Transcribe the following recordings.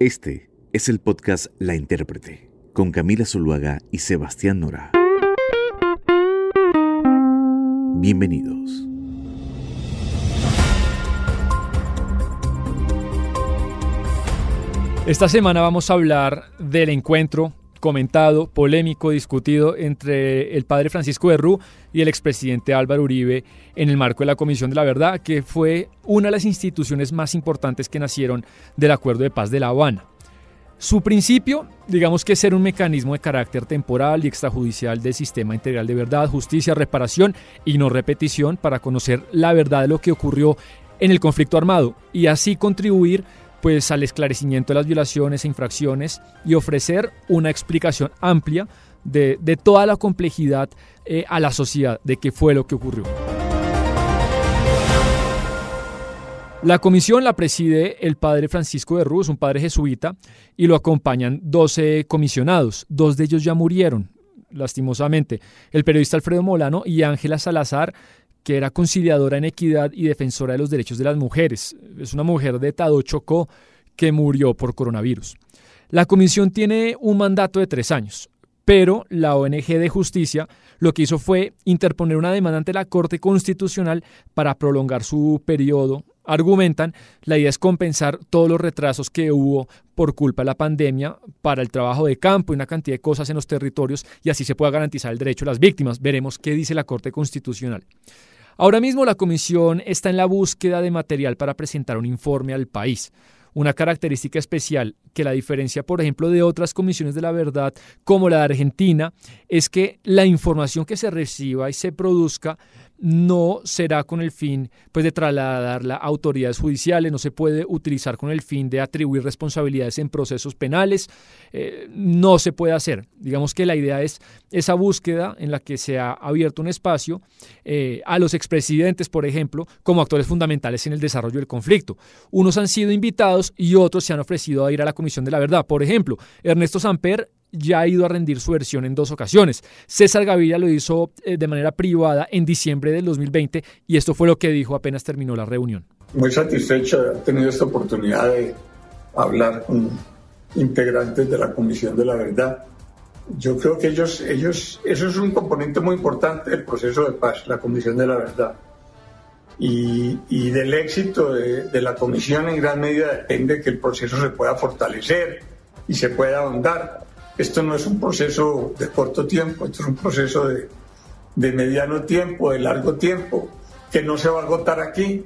Este es el podcast La Intérprete, con Camila Zuluaga y Sebastián Nora. Bienvenidos. Esta semana vamos a hablar del encuentro comentado, polémico, discutido entre el padre Francisco de Rú y el expresidente Álvaro Uribe en el marco de la Comisión de la Verdad, que fue una de las instituciones más importantes que nacieron del Acuerdo de Paz de La Habana. Su principio, digamos que ser un mecanismo de carácter temporal y extrajudicial del sistema integral de verdad, justicia, reparación y no repetición para conocer la verdad de lo que ocurrió en el conflicto armado y así contribuir pues al esclarecimiento de las violaciones e infracciones y ofrecer una explicación amplia de, toda la complejidad eh, a la sociedad de qué fue lo que ocurrió. La comisión la preside el padre Francisco de Ruz, un padre jesuita, y lo acompañan 12 comisionados. Dos de ellos ya murieron, lastimosamente. El periodista Alfredo Molano y Ángela Salazar, que era conciliadora en equidad y defensora de los derechos de las mujeres. Es una mujer de Tado Chocó que murió por coronavirus. La comisión tiene un mandato de tres años, pero la ONG de justicia lo que hizo fue interponer una demanda ante la Corte Constitucional para prolongar su periodo. Argumentan, la idea es compensar todos los retrasos que hubo por culpa de la pandemia para el trabajo de campo y una cantidad de cosas en los territorios y así se pueda garantizar el derecho de las víctimas. Veremos qué dice la Corte Constitucional. Ahora mismo la Comisión está en la búsqueda de material para presentar un informe al país. Una característica especial que la diferencia, por ejemplo, de otras comisiones de la verdad, como la de Argentina, es que la información que se reciba y se produzca no será con el fin pues, de trasladarla a autoridades judiciales, no se puede utilizar con el fin de atribuir responsabilidades en procesos penales, eh, no se puede hacer. Digamos que la idea es esa búsqueda en la que se ha abierto un espacio eh, a los expresidentes, por ejemplo, como actores fundamentales en el desarrollo del conflicto. Unos han sido invitados y otros se han ofrecido a ir a la Comisión de la Verdad. Por ejemplo, Ernesto Samper ya ha ido a rendir su versión en dos ocasiones. César Gaviria lo hizo eh, de manera privada en diciembre del 2020 y esto fue lo que dijo apenas terminó la reunión. Muy satisfecho de haber tenido esta oportunidad de hablar con integrantes de la Comisión de la Verdad. Yo creo que ellos, ellos, eso es un componente muy importante del proceso de paz, la Comisión de la Verdad. Y, y del éxito de, de la Comisión en gran medida depende que el proceso se pueda fortalecer y se pueda ahondar esto no es un proceso de corto tiempo, esto es un proceso de, mediano tiempo, de largo tiempo, que no se va a agotar aquí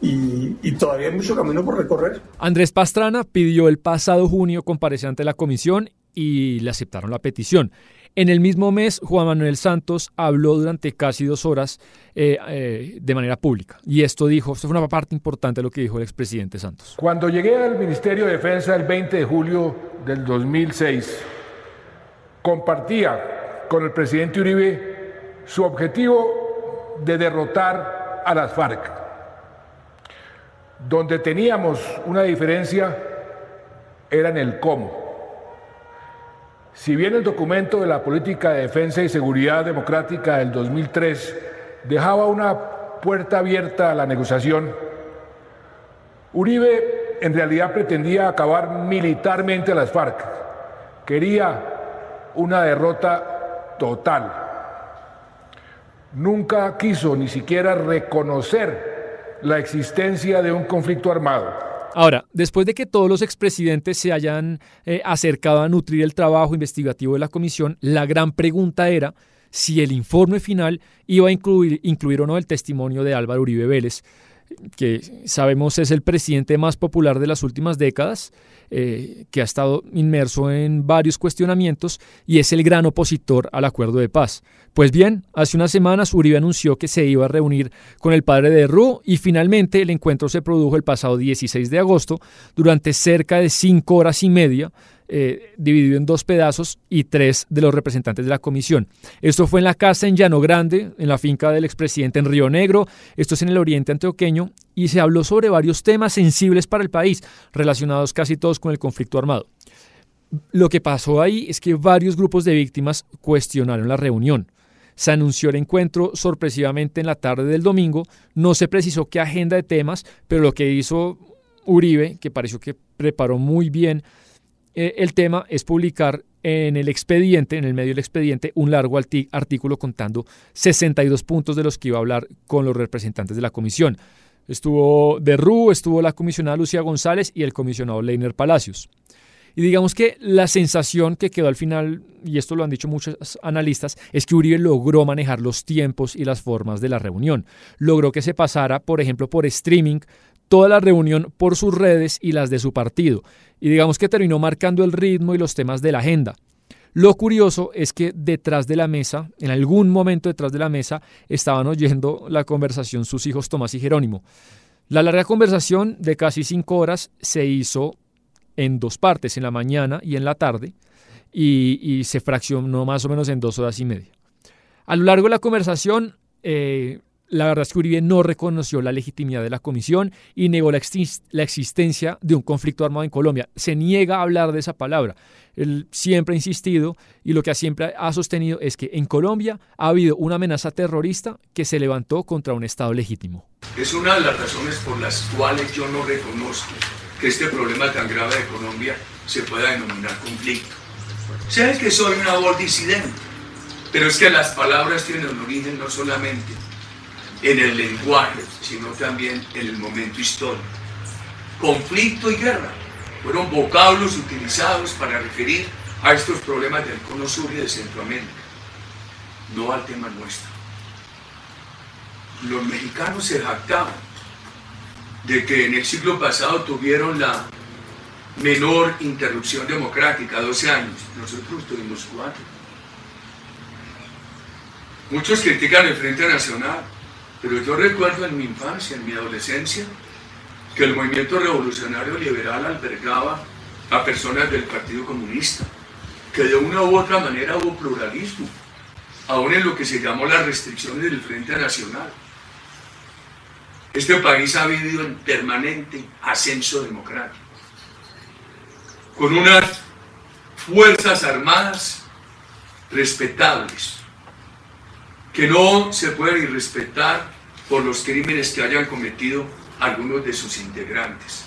y, y, todavía hay mucho camino por recorrer. Andrés Pastrana pidió el pasado junio comparecer ante la comisión y le aceptaron la petición. En el mismo mes, Juan Manuel Santos habló durante casi dos horas eh, eh, de manera pública. Y esto dijo, esto fue una parte importante de lo que dijo el expresidente Santos. Cuando llegué al Ministerio de Defensa el 20 de julio del 2006, compartía con el presidente Uribe su objetivo de derrotar a las FARC. Donde teníamos una diferencia era en el cómo. Si bien el documento de la Política de Defensa y Seguridad Democrática del 2003 dejaba una puerta abierta a la negociación, Uribe en realidad pretendía acabar militarmente a las FARC. Quería una derrota total. Nunca quiso ni siquiera reconocer la existencia de un conflicto armado. Ahora, después de que todos los expresidentes se hayan eh, acercado a nutrir el trabajo investigativo de la comisión, la gran pregunta era si el informe final iba a incluir, incluir o no el testimonio de Álvaro Uribe Vélez, que sabemos es el presidente más popular de las últimas décadas, eh, que ha estado inmerso en varios cuestionamientos y es el gran opositor al acuerdo de paz. Pues bien, hace unas semanas Uribe anunció que se iba a reunir con el padre de Ru y finalmente el encuentro se produjo el pasado 16 de agosto durante cerca de cinco horas y media eh, dividido en dos pedazos y tres de los representantes de la comisión. Esto fue en la casa en Llano Grande, en la finca del expresidente en Río Negro, esto es en el oriente antioqueño, y se habló sobre varios temas sensibles para el país, relacionados casi todos con el conflicto armado. Lo que pasó ahí es que varios grupos de víctimas cuestionaron la reunión. Se anunció el encuentro sorpresivamente en la tarde del domingo. No se precisó qué agenda de temas, pero lo que hizo Uribe, que pareció que preparó muy bien eh, el tema, es publicar en el expediente, en el medio del expediente, un largo artículo contando 62 puntos de los que iba a hablar con los representantes de la comisión. Estuvo de RU, estuvo la comisionada Lucía González y el comisionado Leiner Palacios. Y digamos que la sensación que quedó al final, y esto lo han dicho muchos analistas, es que Uribe logró manejar los tiempos y las formas de la reunión. Logró que se pasara, por ejemplo, por streaming toda la reunión por sus redes y las de su partido. Y digamos que terminó marcando el ritmo y los temas de la agenda. Lo curioso es que detrás de la mesa, en algún momento detrás de la mesa, estaban oyendo la conversación sus hijos Tomás y Jerónimo. La larga conversación de casi cinco horas se hizo en dos partes, en la mañana y en la tarde, y, se fraccionó más o menos en dos horas y media. A lo largo de la conversación, eh, la verdad es que Uribe no reconoció la legitimidad de la comisión y negó la, existencia de un conflicto armado en Colombia. Se niega a hablar de esa palabra. Él siempre ha insistido y lo que siempre ha sostenido es que en Colombia ha habido una amenaza terrorista que se levantó contra un Estado legítimo. Es una de las razones por las cuales yo no reconozco que este problema tan grave de Colombia se pueda denominar conflicto. Sé que soy una voz disidente, pero es que las palabras tienen un origen no solamente en el lenguaje, sino también en el momento histórico. Conflicto y guerra fueron vocablos utilizados para referir a estos problemas del cono sur y de Centroamérica, no al tema nuestro. Los mexicanos se jactaban de que en el siglo pasado tuvieron la menor interrupción democrática, 12 años. Nosotros tuvimos cuatro. Muchos critican el Frente Nacional, pero yo recuerdo en mi infancia, en mi adolescencia, que el movimiento revolucionario liberal albergaba a personas del Partido Comunista, que de una u otra manera hubo pluralismo, aún en lo que se llamó las restricciones del Frente Nacional. Este país ha vivido en permanente ascenso democrático, con unas fuerzas armadas respetables, que no se pueden irrespetar por los crímenes que hayan cometido algunos de sus integrantes.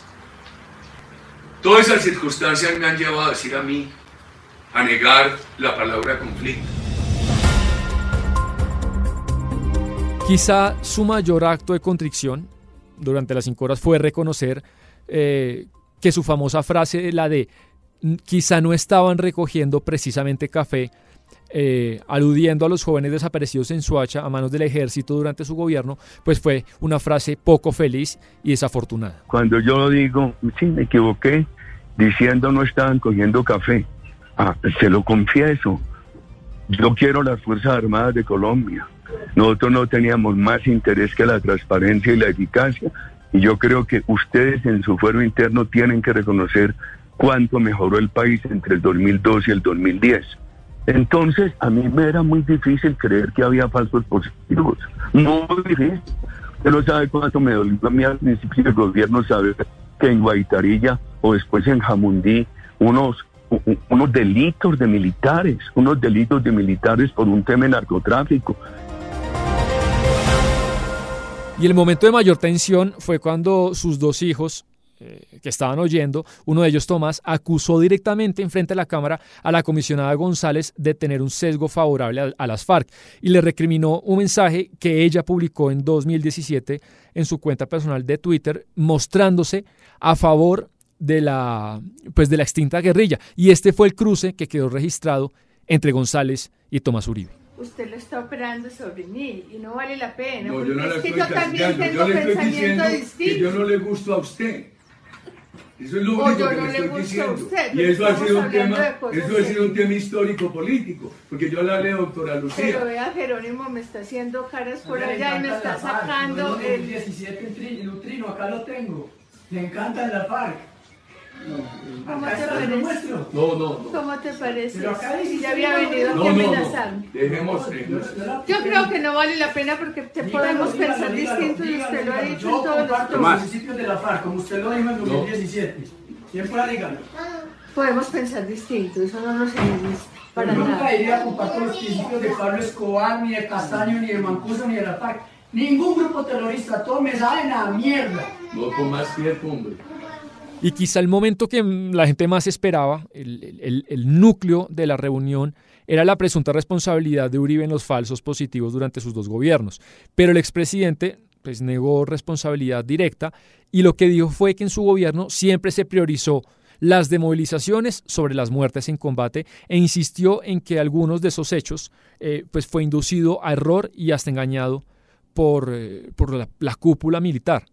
Todas esas circunstancias me han llevado a decir a mí, a negar la palabra conflicto. Quizá su mayor acto de contrición durante las cinco horas fue reconocer eh, que su famosa frase, la de quizá no estaban recogiendo precisamente café, eh, aludiendo a los jóvenes desaparecidos en Suacha a manos del ejército durante su gobierno, pues fue una frase poco feliz y desafortunada. Cuando yo digo, sí, me equivoqué, diciendo no estaban cogiendo café, ah, se lo confieso, yo quiero las Fuerzas Armadas de Colombia. Nosotros no teníamos más interés que la transparencia y la eficacia. Y yo creo que ustedes en su fuero interno tienen que reconocer cuánto mejoró el país entre el 2002 y el 2010. Entonces, a mí me era muy difícil creer que había falsos positivos. Muy difícil. Usted no sabe cuánto me dolió a mí al principio del gobierno saber que en Guaitarilla o después en Jamundí unos, unos delitos de militares, unos delitos de militares por un tema de narcotráfico. Y el momento de mayor tensión fue cuando sus dos hijos, eh, que estaban oyendo, uno de ellos, Tomás, acusó directamente en frente de la Cámara a la comisionada González de tener un sesgo favorable a, las FARC y le recriminó un mensaje que ella publicó en 2017 en su cuenta personal de Twitter mostrándose a favor de la, pues de la extinta guerrilla. Y este fue el cruce que quedó registrado entre González y Tomás Uribe usted lo está operando sobre mí y no vale la pena. No, yo no le estoy yo también tengo yo le estoy diciendo que yo no le gusto a usted. Eso es lo único que le estoy diciendo. y eso ha sido un tema, eso ha sido un tema histórico político, porque yo la leo, doctora Lucía. Pero vea, Jerónimo me está haciendo caras por allá y me está sacando el 17 en trino, acá lo tengo. Le encanta la FARC. ¿Cómo te parece? No, no, ¿Cómo te parece? Si ya había venido aquí a amenazarme. Dejemos. Yo creo que no vale la pena porque te podemos pensar distinto y usted lo ha dicho en todos los los principios de la FARC, como usted lo dijo en 2017. ¿Quién fuera, dígalo? Podemos pensar distinto, eso no nos enemista. Para Yo nunca iría a compartir los principios de Pablo Escobar, ni de Castaño, ni de Mancuso, ni de la FARC. Ningún grupo terrorista, todos me saben a mierda. No con más tiempo, hombre. Y quizá el momento que la gente más esperaba, el, el, núcleo de la reunión, era la presunta responsabilidad de Uribe en los falsos positivos durante sus dos gobiernos. Pero el expresidente pues, negó responsabilidad directa y lo que dijo fue que en su gobierno siempre se priorizó las demovilizaciones sobre las muertes en combate e insistió en que algunos de esos hechos eh, pues fue inducido a error y hasta engañado por, eh, por la, la, cúpula militar.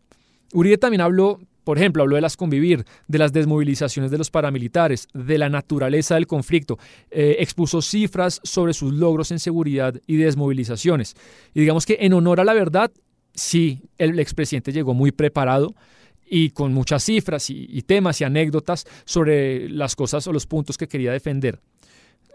Uribe también habló por ejemplo, habló de las convivir, de las desmovilizaciones de los paramilitares, de la naturaleza del conflicto, eh, expuso cifras sobre sus logros en seguridad y desmovilizaciones. Y digamos que en honor a la verdad, sí, el expresidente llegó muy preparado y con muchas cifras y, temas y anécdotas sobre las cosas o los puntos que quería defender.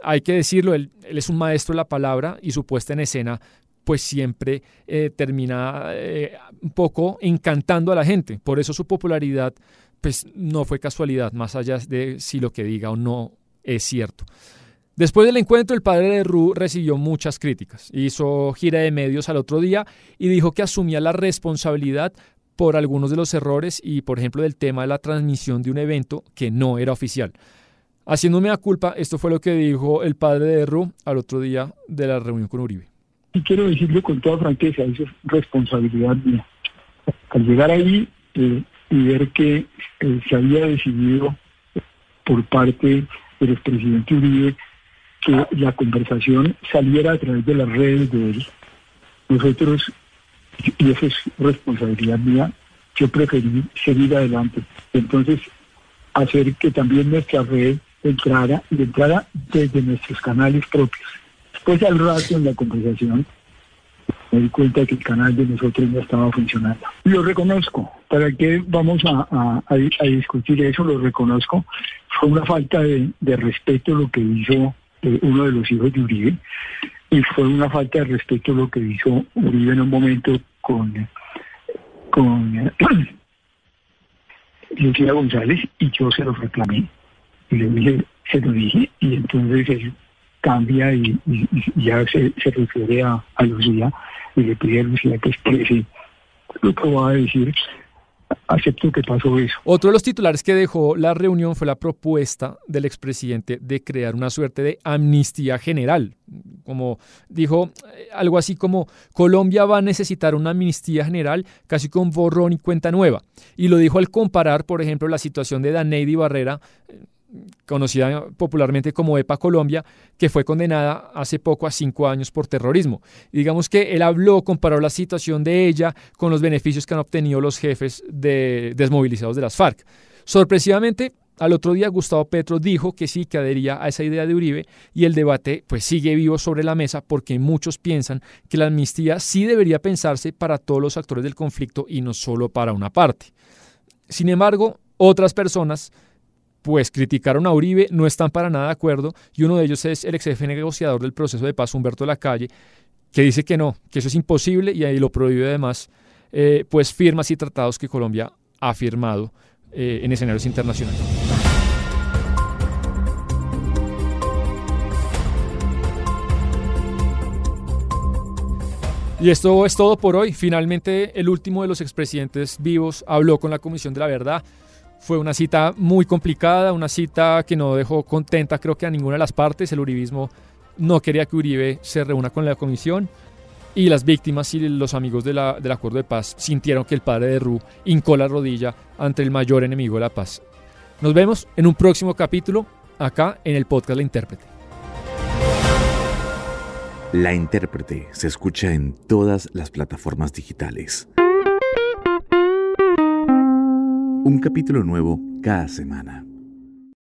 Hay que decirlo, él, él es un maestro de la palabra y su puesta en escena pues siempre eh, termina eh, un poco encantando a la gente. Por eso su popularidad pues no fue casualidad, más allá de si lo que diga o no es cierto. Después del encuentro, el padre de Ru recibió muchas críticas. Hizo gira de medios al otro día y dijo que asumía la responsabilidad por algunos de los errores y, por ejemplo, del tema de la transmisión de un evento que no era oficial. Haciéndome a culpa, esto fue lo que dijo el padre de Ru al otro día de la reunión con Uribe. Y quiero decirlo con toda franqueza, eso es responsabilidad mía. Al llegar ahí eh, y ver que eh, se había decidido por parte del expresidente Uribe que la conversación saliera a través de las redes de él, nosotros, y eso es responsabilidad mía, yo preferí seguir adelante. Entonces, hacer que también nuestra red entrara y entrara desde nuestros canales propios. Pues al rato en la conversación me di cuenta que el canal de nosotros no estaba funcionando. Lo reconozco. ¿Para qué vamos a, discutir eso? Lo reconozco. Fue una falta de, respeto lo que hizo eh, uno de los hijos de Uribe y fue una falta de respeto lo que hizo Uribe en un momento con, con Lucía González y yo se lo reclamé y le dije, se lo dije y entonces él cambia y, ya se, refiere a, a, Lucía y le pide a Lucía que exprese lo que va a decir. Acepto que pasó eso. Otro de los titulares que dejó la reunión fue la propuesta del expresidente de crear una suerte de amnistía general. Como dijo eh, algo así como Colombia va a necesitar una amnistía general casi con borrón y cuenta nueva. Y lo dijo al comparar, por ejemplo, la situación de Daneidy Barrera, conocida popularmente como EPA Colombia, que fue condenada hace poco a cinco años por terrorismo. Digamos que él habló, comparó la situación de ella con los beneficios que han obtenido los jefes de desmovilizados de las FARC. Sorpresivamente, al otro día Gustavo Petro dijo que sí, que adhería a esa idea de Uribe y el debate pues sigue vivo sobre la mesa porque muchos piensan que la amnistía sí debería pensarse para todos los actores del conflicto y no solo para una parte. Sin embargo, otras personas pues criticaron a Uribe, no están para nada de acuerdo, y uno de ellos es el ex jefe negociador del proceso de paz, Humberto Lacalle, que dice que no, que eso es imposible y ahí lo prohíbe además, eh, pues firmas y tratados que Colombia ha firmado eh, en escenarios internacionales. Y esto es todo por hoy. Finalmente, el último de los expresidentes vivos habló con la Comisión de la Verdad. Fue una cita muy complicada, una cita que no dejó contenta creo que a ninguna de las partes. El uribismo no quería que Uribe se reúna con la comisión y las víctimas y los amigos del acuerdo de paz sintieron que el padre de Ru hincó la rodilla ante el mayor enemigo de la paz. Nos vemos en un próximo capítulo acá en el podcast La Intérprete. La Intérprete se escucha en todas las plataformas digitales. Un capítulo nuevo cada semana.